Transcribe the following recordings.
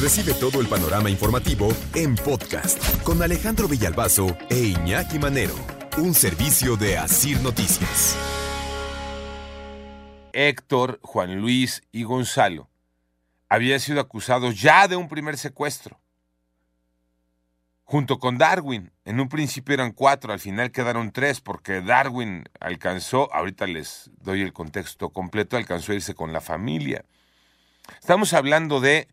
Recibe todo el panorama informativo en podcast con Alejandro Villalbazo e Iñaki Manero, un servicio de Asir Noticias. Héctor, Juan Luis y Gonzalo habían sido acusados ya de un primer secuestro. Junto con Darwin, en un principio eran cuatro, al final quedaron tres, porque Darwin alcanzó, ahorita les doy el contexto completo, alcanzó a irse con la familia. Estamos hablando de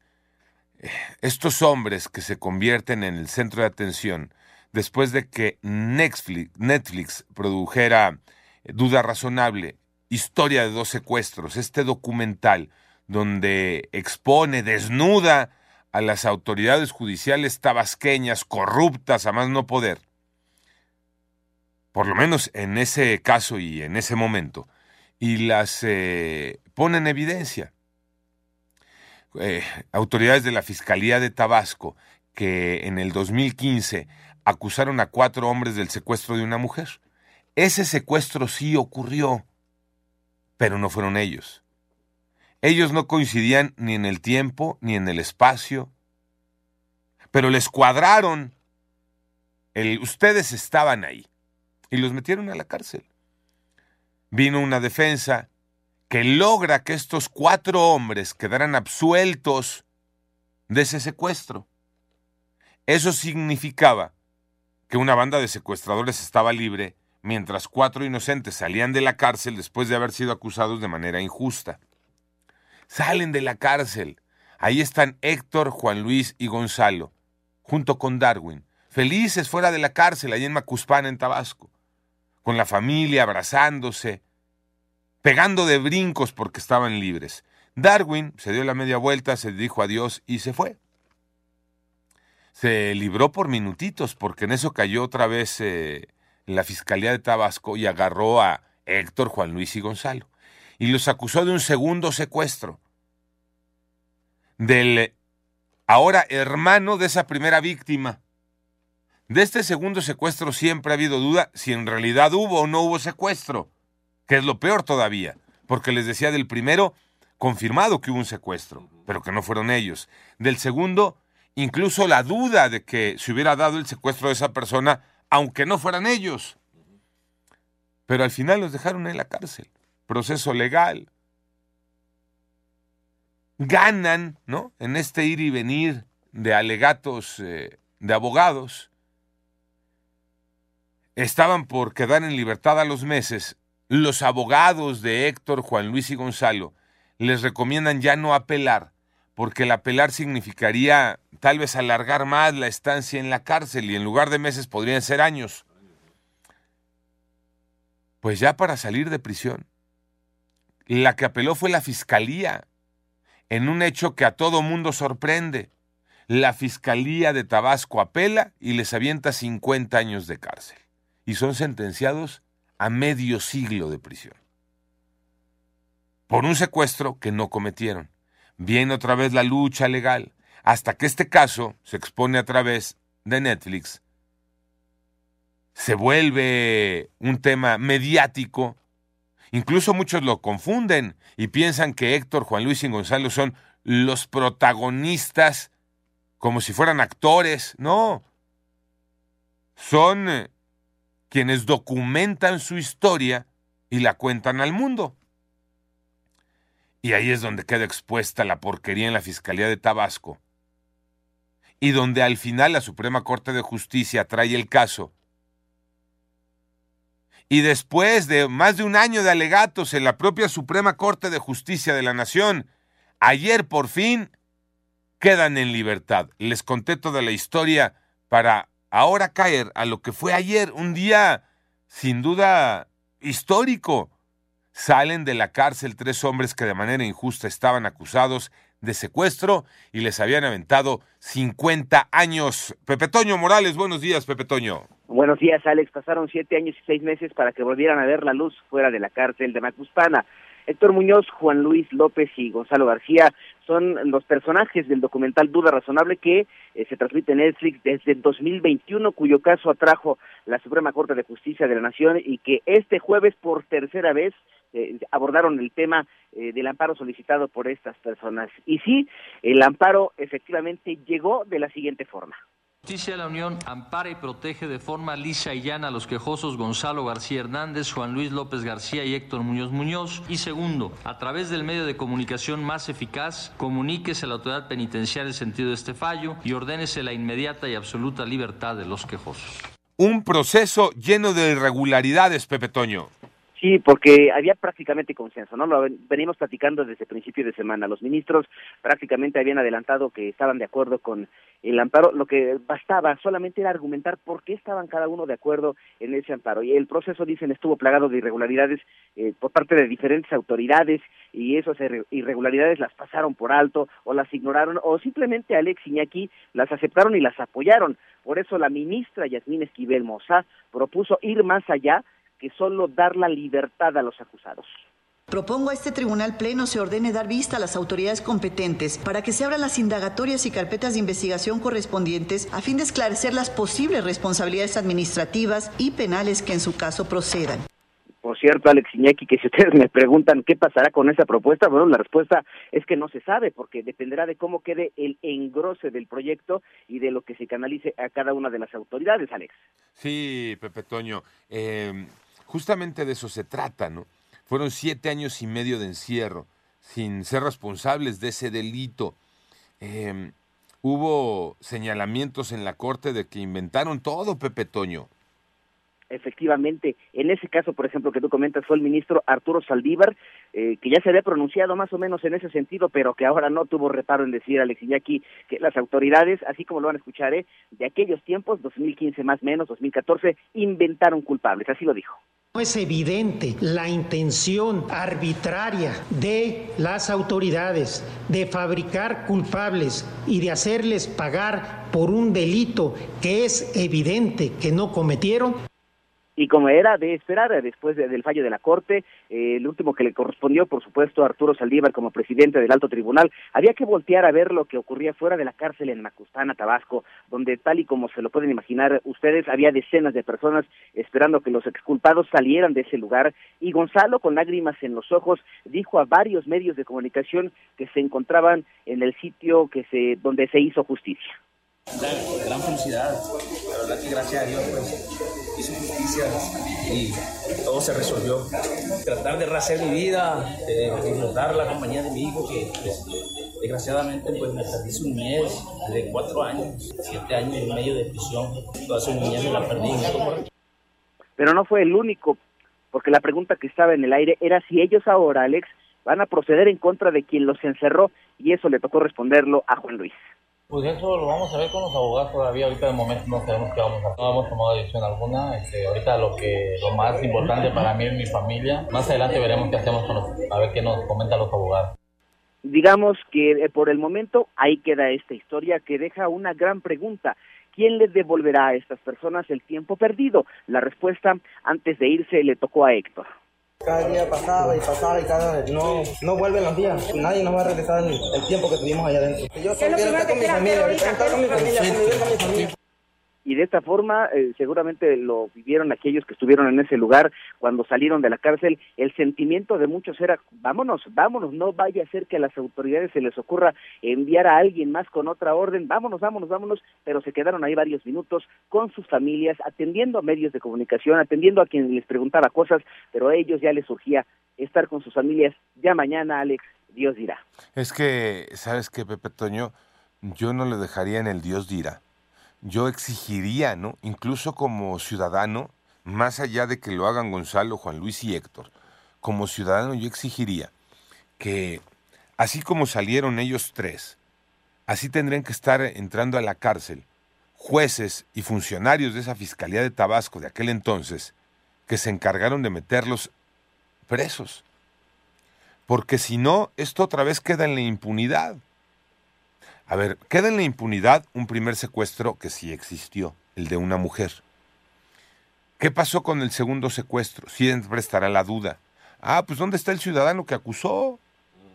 estos hombres que se convierten en el centro de atención después de que Netflix, produjera eh, Duda Razonable, Historia de dos secuestros, este documental donde expone, desnuda a las autoridades judiciales tabasqueñas corruptas a más no poder. Por lo menos en ese caso y en ese momento. Y las eh, pone en evidencia. Eh, autoridades de la Fiscalía de Tabasco que en el 2015 acusaron a cuatro hombres del secuestro de una mujer. Ese secuestro sí ocurrió, pero no fueron ellos. Ellos no coincidían ni en el tiempo ni en el espacio, pero les cuadraron. El, ustedes estaban ahí y los metieron a la cárcel. Vino una defensa que logra que estos cuatro hombres quedaran absueltos de ese secuestro. Eso significaba que una banda de secuestradores estaba libre mientras cuatro inocentes salían de la cárcel después de haber sido acusados de manera injusta. Salen de la cárcel. Ahí están Héctor, Juan Luis y Gonzalo, junto con Darwin, felices fuera de la cárcel, allí en Macuspana, en Tabasco, con la familia abrazándose, pegando de brincos porque estaban libres. Darwin se dio la media vuelta, se dijo adiós y se fue. Se libró por minutitos porque en eso cayó otra vez eh, la Fiscalía de Tabasco y agarró a Héctor, Juan Luis y Gonzalo y los acusó de un segundo secuestro del ahora hermano de esa primera víctima. De este segundo secuestro siempre ha habido duda si en realidad hubo o no hubo secuestro que es lo peor todavía, porque les decía del primero, confirmado que hubo un secuestro, pero que no fueron ellos. Del segundo, incluso la duda de que se hubiera dado el secuestro de esa persona, aunque no fueran ellos. Pero al final los dejaron en la cárcel. Proceso legal. Ganan, ¿no? En este ir y venir de alegatos eh, de abogados. Estaban por quedar en libertad a los meses los abogados de Héctor, Juan Luis y Gonzalo les recomiendan ya no apelar, porque el apelar significaría tal vez alargar más la estancia en la cárcel y en lugar de meses podrían ser años. Pues ya para salir de prisión. La que apeló fue la fiscalía, en un hecho que a todo mundo sorprende. La fiscalía de Tabasco apela y les avienta 50 años de cárcel. Y son sentenciados a medio siglo de prisión. Por un secuestro que no cometieron. Viene otra vez la lucha legal, hasta que este caso se expone a través de Netflix. Se vuelve un tema mediático. Incluso muchos lo confunden y piensan que Héctor, Juan Luis y Gonzalo son los protagonistas como si fueran actores. No. Son eh, quienes documentan su historia y la cuentan al mundo. Y ahí es donde queda expuesta la porquería en la Fiscalía de Tabasco. Y donde al final la Suprema Corte de Justicia trae el caso. Y después de más de un año de alegatos en la propia Suprema Corte de Justicia de la Nación, ayer por fin quedan en libertad. Les conté toda la historia para ahora caer a lo que fue ayer, un día sin duda histórico. Salen de la cárcel tres hombres que de manera injusta estaban acusados de secuestro y les habían aventado 50 años. Pepe Toño Morales, buenos días, Pepe Toño. Buenos días, Alex. Pasaron siete años y seis meses para que volvieran a ver la luz fuera de la cárcel de Macuspana. Héctor Muñoz, Juan Luis López y Gonzalo García son los personajes del documental Duda Razonable que eh, se transmite en Netflix desde 2021, cuyo caso atrajo la Suprema Corte de Justicia de la Nación y que este jueves por tercera vez eh, abordaron el tema eh, del amparo solicitado por estas personas. Y sí, el amparo efectivamente llegó de la siguiente forma. Justicia de la Unión ampara y protege de forma lisa y llana a los quejosos Gonzalo García Hernández, Juan Luis López García y Héctor Muñoz Muñoz. Y segundo, a través del medio de comunicación más eficaz, comuníquese a la autoridad penitenciaria el sentido de este fallo y ordénese la inmediata y absoluta libertad de los quejosos. Un proceso lleno de irregularidades, Pepe Toño. Sí, porque había prácticamente consenso, ¿no? Lo venimos platicando desde principio de semana. Los ministros prácticamente habían adelantado que estaban de acuerdo con el amparo. Lo que bastaba solamente era argumentar por qué estaban cada uno de acuerdo en ese amparo. Y el proceso, dicen, estuvo plagado de irregularidades eh, por parte de diferentes autoridades y esas irregularidades las pasaron por alto o las ignoraron o simplemente Alex Iñaki las aceptaron y las apoyaron. Por eso la ministra Yasmín Esquivel Moza propuso ir más allá que solo dar la libertad a los acusados. Propongo a este tribunal pleno se ordene dar vista a las autoridades competentes para que se abran las indagatorias y carpetas de investigación correspondientes a fin de esclarecer las posibles responsabilidades administrativas y penales que en su caso procedan. Por cierto, Alex Iñaki, que si ustedes me preguntan qué pasará con esa propuesta, bueno, la respuesta es que no se sabe, porque dependerá de cómo quede el engrose del proyecto y de lo que se canalice a cada una de las autoridades, Alex. Sí, Pepe Toño. Eh, Justamente de eso se trata, ¿no? Fueron siete años y medio de encierro, sin ser responsables de ese delito. Em, hubo señalamientos en la corte de que inventaron todo, Pepe Toño. Efectivamente, en ese caso, por ejemplo, que tú comentas, fue el ministro Arturo Saldívar, eh, que ya se había pronunciado más o menos en ese sentido, pero que ahora no tuvo reparo en decir, Alex Iñaki, que las autoridades, así como lo van a escuchar, ¿eh? de aquellos tiempos, 2015 más menos, 2014, inventaron culpables, así lo dijo. Es evidente la intención arbitraria de las autoridades de fabricar culpables y de hacerles pagar por un delito que es evidente que no cometieron y como era de esperar después del fallo de la Corte, eh, el último que le correspondió, por supuesto, a Arturo Saldívar como presidente del alto tribunal, había que voltear a ver lo que ocurría fuera de la cárcel en Macustana, Tabasco, donde tal y como se lo pueden imaginar ustedes, había decenas de personas esperando que los exculpados salieran de ese lugar y Gonzalo, con lágrimas en los ojos, dijo a varios medios de comunicación que se encontraban en el sitio que se, donde se hizo justicia. La gran felicidad, la verdad que gracias a Dios pues, hizo justicia y todo se resolvió. Tratar de rehacer mi vida, de disfrutar la compañía de mi hijo que pues, desgraciadamente pues me perdí un mes de cuatro años, siete años y medio de prisión, toda su niñez me la perdí. Pero no fue el único, porque la pregunta que estaba en el aire era si ellos ahora, Alex, van a proceder en contra de quien los encerró y eso le tocó responderlo a Juan Luis. Pues eso lo vamos a ver con los abogados todavía. Ahorita de momento no sabemos qué vamos a hacer. No hemos tomado decisión alguna. Este, ahorita lo que lo más importante para mí es mi familia. Más adelante veremos qué hacemos con los, a ver qué nos comentan los abogados. Digamos que eh, por el momento ahí queda esta historia que deja una gran pregunta. ¿Quién les devolverá a estas personas el tiempo perdido? La respuesta antes de irse le tocó a Héctor. Cada día pasaba y pasaba y cada vez no, no vuelven los días. Nadie nos va a regresar el, tiempo que tuvimos allá adentro. Yo quiero estar con mi familia, ahorita con mi familia, con mi familia y de esta forma eh, seguramente lo vivieron aquellos que estuvieron en ese lugar cuando salieron de la cárcel. El sentimiento de muchos era, vámonos, vámonos, no vaya a ser que a las autoridades se les ocurra enviar a alguien más con otra orden, vámonos, vámonos, vámonos, pero se quedaron ahí varios minutos con sus familias, atendiendo a medios de comunicación, atendiendo a quien les preguntaba cosas, pero a ellos ya les surgía estar con sus familias. Ya mañana, Alex, Dios dirá. Es que, ¿sabes qué, Pepe Toño? Yo no le dejaría en el Dios dirá yo exigiría, ¿no? Incluso como ciudadano, más allá de que lo hagan Gonzalo, Juan Luis y Héctor, como ciudadano yo exigiría que, así como salieron ellos tres, así tendrían que estar entrando a la cárcel jueces y funcionarios de esa Fiscalía de Tabasco de aquel entonces, que se encargaron de meterlos presos. Porque si no, esto otra vez queda en la impunidad. A ver, queda en la impunidad un primer secuestro que sí existió, el de una mujer. ¿Qué pasó con el segundo secuestro? Siempre estará la duda. Ah, pues ¿dónde está el ciudadano que acusó?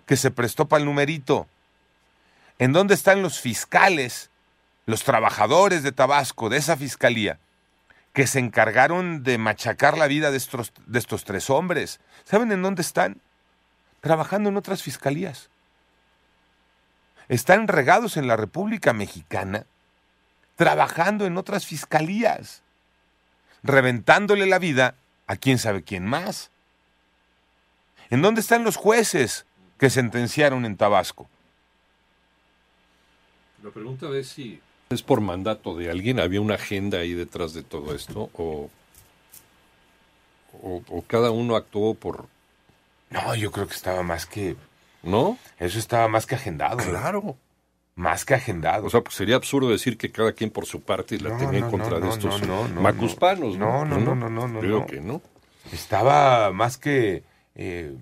Que se prestó para el numerito. ¿En dónde están los fiscales, los trabajadores de Tabasco, de esa fiscalía, que se encargaron de machacar la vida de estos, de estos tres hombres. ¿Saben en dónde están? Trabajando en otras fiscalías. Están regados en la República Mexicana, trabajando en otras fiscalías, reventándole la vida a quién sabe quién más. ¿En dónde están los jueces que sentenciaron en Tabasco? La pregunta es si es por mandato de alguien, había una agenda ahí detrás de todo esto, o, o, cada uno actuó por... No, yo creo que estaba más que... ¿No? Eso estaba más que agendado. Claro. Más que agendado. O sea, pues sería absurdo decir que cada quien por su parte la tenía en contra de estos macuspanos. No, no, no, no, no, no. Creo que no. Estaba más que... Eh,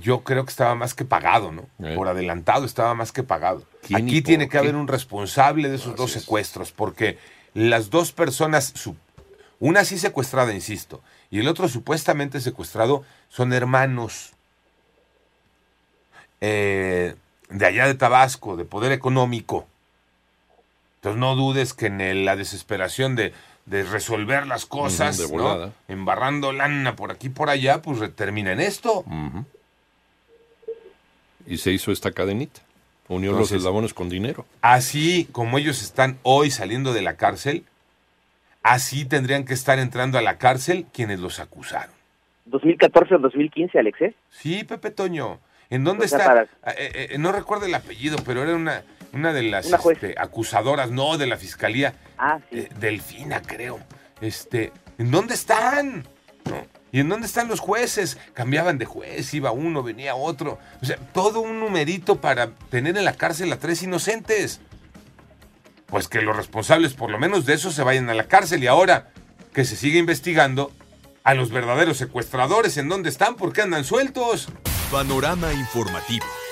yo creo que estaba más que pagado, ¿no? Eh. Por adelantado estaba más que pagado. ¿Quién y Aquí tiene que qué? haber un responsable de esos dos secuestros, porque las dos personas, una sí secuestrada, insisto, y el otro supuestamente secuestrado, son hermanos eh, de allá de Tabasco, de poder económico. Entonces no dudes que en el- la desesperación de, de resolver las cosas, embarrando lana por aquí y por allá, pues termina en esto. Y se hizo esta cadenita. Unió los eslabones con dinero. Así como ellos están hoy saliendo de la cárcel, así tendrían que estar entrando a la cárcel quienes los acusaron. 2014 o 2015, Alex, ¿eh? Sí, Pepe Toño. ¿En dónde está? para- Eh, eh, no recuerdo el apellido, pero era una, una de las Una este, acusadoras, no, de la fiscalía. Ah, sí. Eh, Delfina, creo. Este, ¿En dónde están? ¿No? ¿Y en dónde están los jueces? Cambiaban de juez, iba uno, venía otro. O sea, todo un numerito para tener en la cárcel a tres inocentes. Pues que los responsables, por lo menos de eso, se vayan a la cárcel. Y ahora que se sigue investigando a los verdaderos secuestradores, ¿en dónde están? ¿Por qué andan sueltos? Panorama informativo.